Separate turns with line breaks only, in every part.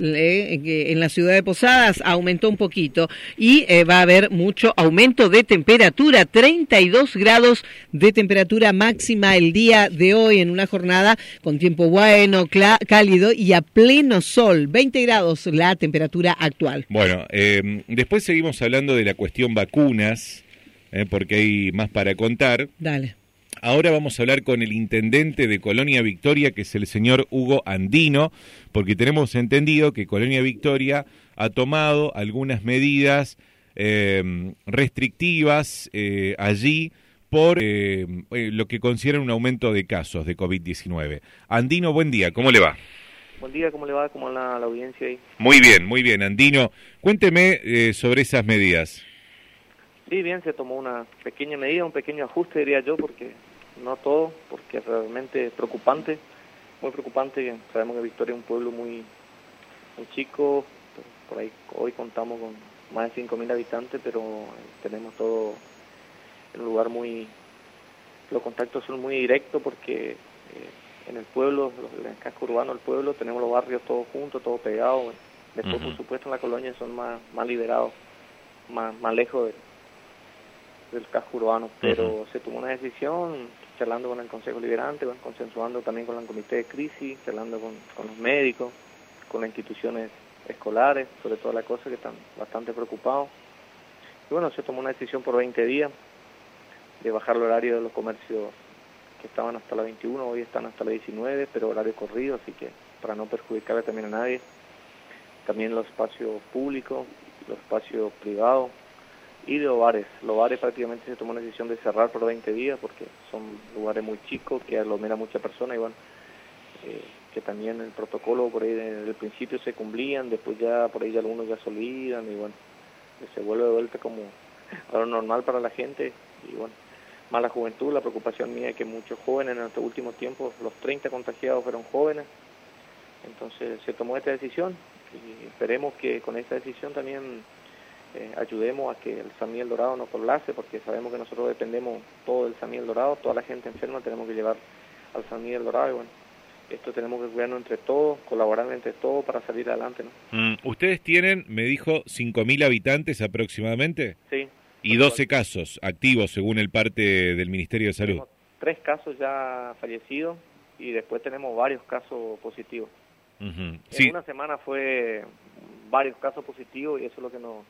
en la ciudad de Posadas aumentó un poquito y eh, va a haber mucho aumento de temperatura, 32 grados de temperatura máxima el día de hoy en una jornada con tiempo bueno, cálido y a pleno sol, 20 grados la temperatura actual.
Bueno, eh, después seguimos hablando de la cuestión vacunas, eh, porque hay más para contar.
Dale.
Ahora vamos a hablar con el intendente de Colonia Victoria, que es el señor Hugo Andino, porque tenemos entendido que Colonia Victoria ha tomado algunas medidas eh, restrictivas eh, allí por eh, lo que consideran un aumento de casos de COVID-19. Andino, buen día, ¿cómo le va?
Buen día, ¿cómo le va? ¿Cómo la, la audiencia ahí?
Muy bien, muy bien, Andino. Cuénteme sobre esas medidas.
Sí, bien, se tomó una pequeña medida, un pequeño ajuste, diría yo, porque no todo, porque es realmente preocupante, muy preocupante. Sabemos que Victoria es un pueblo muy, muy chico, por ahí hoy contamos con más de 5.000 habitantes, pero tenemos todo en un lugar muy... Los contactos son muy directos porque eh, en el pueblo, en el casco urbano del pueblo, tenemos los barrios todos juntos, todos pegados. Después, por supuesto, en la colonia son más, más liberados, más, más lejos de del casco urbano, pero se tomó una decisión charlando con el Consejo Liberante, consensuando también con el Comité de Crisis, charlando con, los médicos, con las instituciones escolares, sobre toda la cosa que están bastante preocupados. Y bueno, se tomó una decisión por 20 días de bajar el horario de los comercios que estaban hasta la 21, hoy están hasta la 19, pero horario corrido, así que para no perjudicarle también a nadie. También los espacios públicos, los espacios privados, y de hogares. Los hogares prácticamente se tomó la decisión de cerrar por 20 días porque son lugares muy chicos que aglomeran muchas personas y bueno, eh, que también el protocolo por ahí desde el principio se cumplían, después ya por ahí algunos ya se olvidan y bueno, se vuelve de vuelta como algo normal para la gente y bueno, más la juventud, la preocupación mía es que muchos jóvenes en estos últimos tiempos, los 30 contagiados fueron jóvenes, entonces se tomó esta decisión y esperemos que con esta decisión también eh, ayudemos a que el San Dorado no colapse, porque sabemos que nosotros dependemos todo del San Dorado, toda la gente enferma tenemos que llevar al San Dorado y bueno, esto tenemos que cuidarnos entre todos, colaborar entre todos para salir adelante. ¿no?
Mm, ¿Ustedes tienen, me dijo, 5.000 habitantes aproximadamente?
Sí.
Y 12 casos activos según el parte del Ministerio de Salud.
Tenemos tres casos ya fallecidos y después tenemos varios casos positivos. En una semana fue varios casos positivos y eso es lo que nos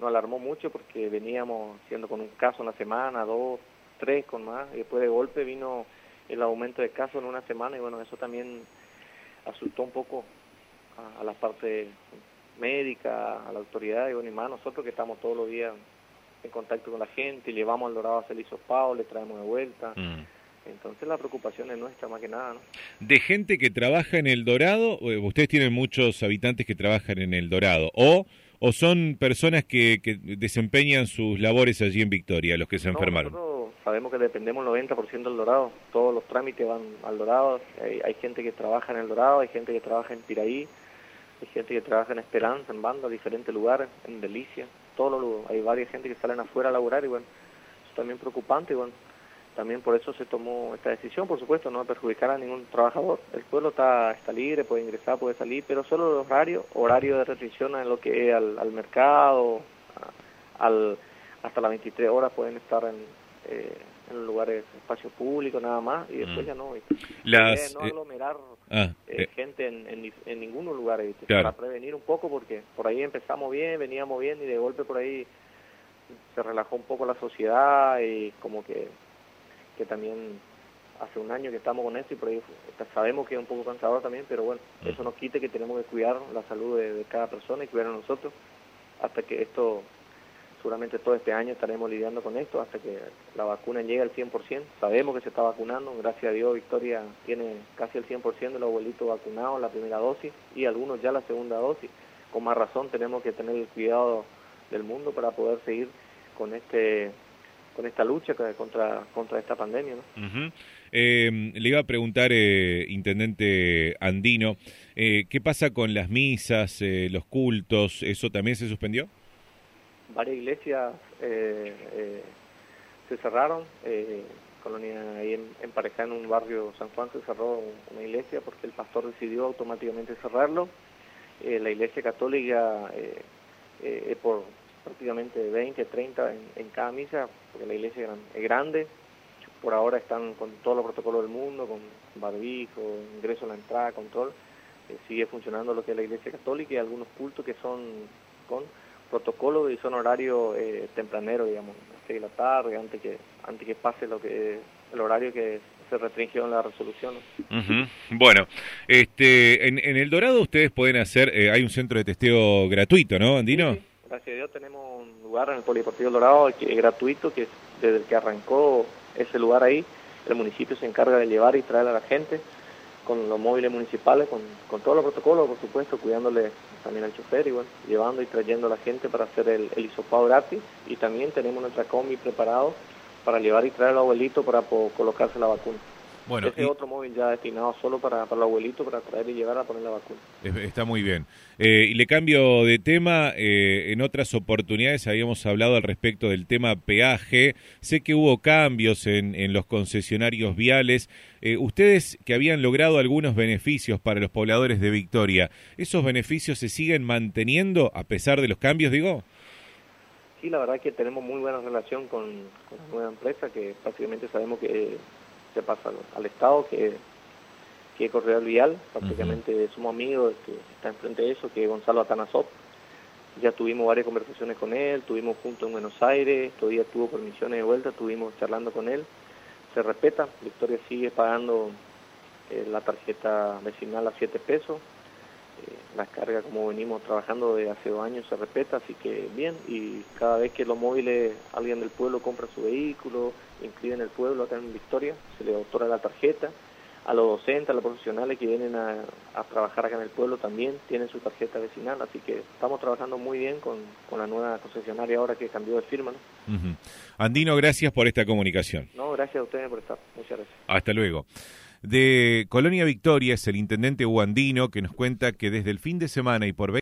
nos alarmó mucho porque veníamos siendo con un caso en la semana, dos, tres con más, y después de golpe vino el aumento de casos en una semana y bueno, eso también asustó un poco a, la parte médica, a la autoridad y bueno, y más nosotros que estamos todos los días en contacto con la gente, y llevamos al dorado a hacer hisopado, le traemos de vuelta. Mm. Entonces la preocupación es nuestra más que nada. ¿no?
De gente que trabaja en el Dorado, eh, ustedes tienen muchos habitantes que trabajan en el Dorado, o o son personas que, que desempeñan sus labores allí en Victoria, los que se enfermaron?
Nosotros sabemos que dependemos el 90% del Dorado, todos los trámites van al Dorado, hay, gente que trabaja en el Dorado, hay gente que trabaja en Piraí, hay gente que trabaja en Esperanza, en Banda, diferentes lugares, en Delicia, todos los, hay varias gente que salen afuera a laburar y bueno, es también preocupante y bueno, también por eso se tomó esta decisión, por supuesto, no perjudicar a ningún trabajador. El pueblo está, está libre, puede ingresar, puede salir, pero solo los horarios, horario de restricción en lo que es al, mercado, al, hasta las 23 horas pueden estar en, eh, en lugares, espacios públicos nada más, y después mm. ya no.
Las,
no eh, aglomerar ah, eh, gente en, en, ningún lugar, para prevenir un poco, porque por ahí empezamos bien, veníamos bien, y de golpe por ahí se relajó un poco la sociedad y como que que también hace un año que estamos con esto y por ahí sabemos que es un poco cansador también, pero bueno, mm. eso nos quite que tenemos que cuidar la salud de, cada persona y cuidar a nosotros hasta que esto, seguramente todo este año estaremos lidiando con esto, hasta que la vacuna llegue al 100%. Sabemos que se está vacunando, gracias a Dios Victoria tiene casi el 100% de los abuelitos vacunados la primera dosis y algunos ya la segunda dosis. Con más razón tenemos que tener el cuidado del mundo para poder seguir con este con esta lucha contra, contra esta pandemia. ¿no?
Eh, le iba a preguntar, eh, Intendente Andino, eh, ¿qué pasa con las misas, los cultos? ¿Eso también se suspendió?
Varias iglesias se cerraron. Colonia ahí en, en en un barrio San Juan, se cerró una iglesia porque el pastor decidió automáticamente cerrarlo eh, la Iglesia Católica es por prácticamente 20, 30 en, cada misa, porque la iglesia es grande. Por ahora están con todos los protocolos del mundo, con barbijo, ingreso a la entrada, control. sigue funcionando lo que es la iglesia católica y algunos cultos que son con protocolo y son horario eh, tempranero, digamos, a 6 de la tarde, antes que, antes que pase lo que el horario que se restringió en la resolución.
Bueno, este, en, El Dorado ustedes pueden hacer, eh, hay un centro de testeo gratuito, ¿no, Andino?
Gracias a Dios tenemos un lugar en el Polideportivo Dorado que es gratuito, que desde el que arrancó ese lugar ahí, el municipio se encarga de llevar y traer a la gente con los móviles municipales, con, con todos los protocolos, por supuesto, cuidándole también al chofer bueno, llevando y trayendo a la gente para hacer el, el hisopado gratis y también tenemos nuestra combi preparado para llevar y traer al abuelito para colocarse la vacuna. Bueno, Ese otro móvil ya destinado solo para, para el abuelito, para traer y llevar a poner la vacuna.
Está muy bien. Eh, y le cambio de tema. Eh, en otras oportunidades habíamos hablado al respecto del tema peaje. Sé que hubo cambios en, en los concesionarios viales. Eh, ustedes que habían logrado algunos beneficios para los pobladores de Victoria, ¿esos beneficios se siguen manteniendo a pesar de los cambios, digo?
Sí, la verdad que tenemos muy buena relación con, con la nueva empresa, que prácticamente sabemos que se pasa al, Estado, que, que es Correal Vial, prácticamente somos amigos, que está enfrente de eso, que es Gonzalo Atanasov. Ya tuvimos varias conversaciones con él, tuvimos juntos en Buenos Aires, todavía tuvo permisiones de vuelta, estuvimos charlando con él. Se respeta, Victoria sigue pagando eh, la tarjeta vecinal a 7 pesos, la carga como venimos trabajando de hace dos años se respeta, así que bien, y cada vez que los móviles, alguien del pueblo compra su vehículo, inscribe en el pueblo acá en Victoria, se le otorga la tarjeta, a los docentes, a los profesionales que vienen a, trabajar acá en el pueblo también tienen su tarjeta vecinal, así que estamos trabajando muy bien con, la nueva concesionaria ahora que cambió de firma.
Andino, gracias por esta comunicación.
No, gracias a ustedes por estar. Muchas gracias.
Hasta luego. De Colonia Victoria es el intendente Huandino que nos cuenta que desde el fin de semana y por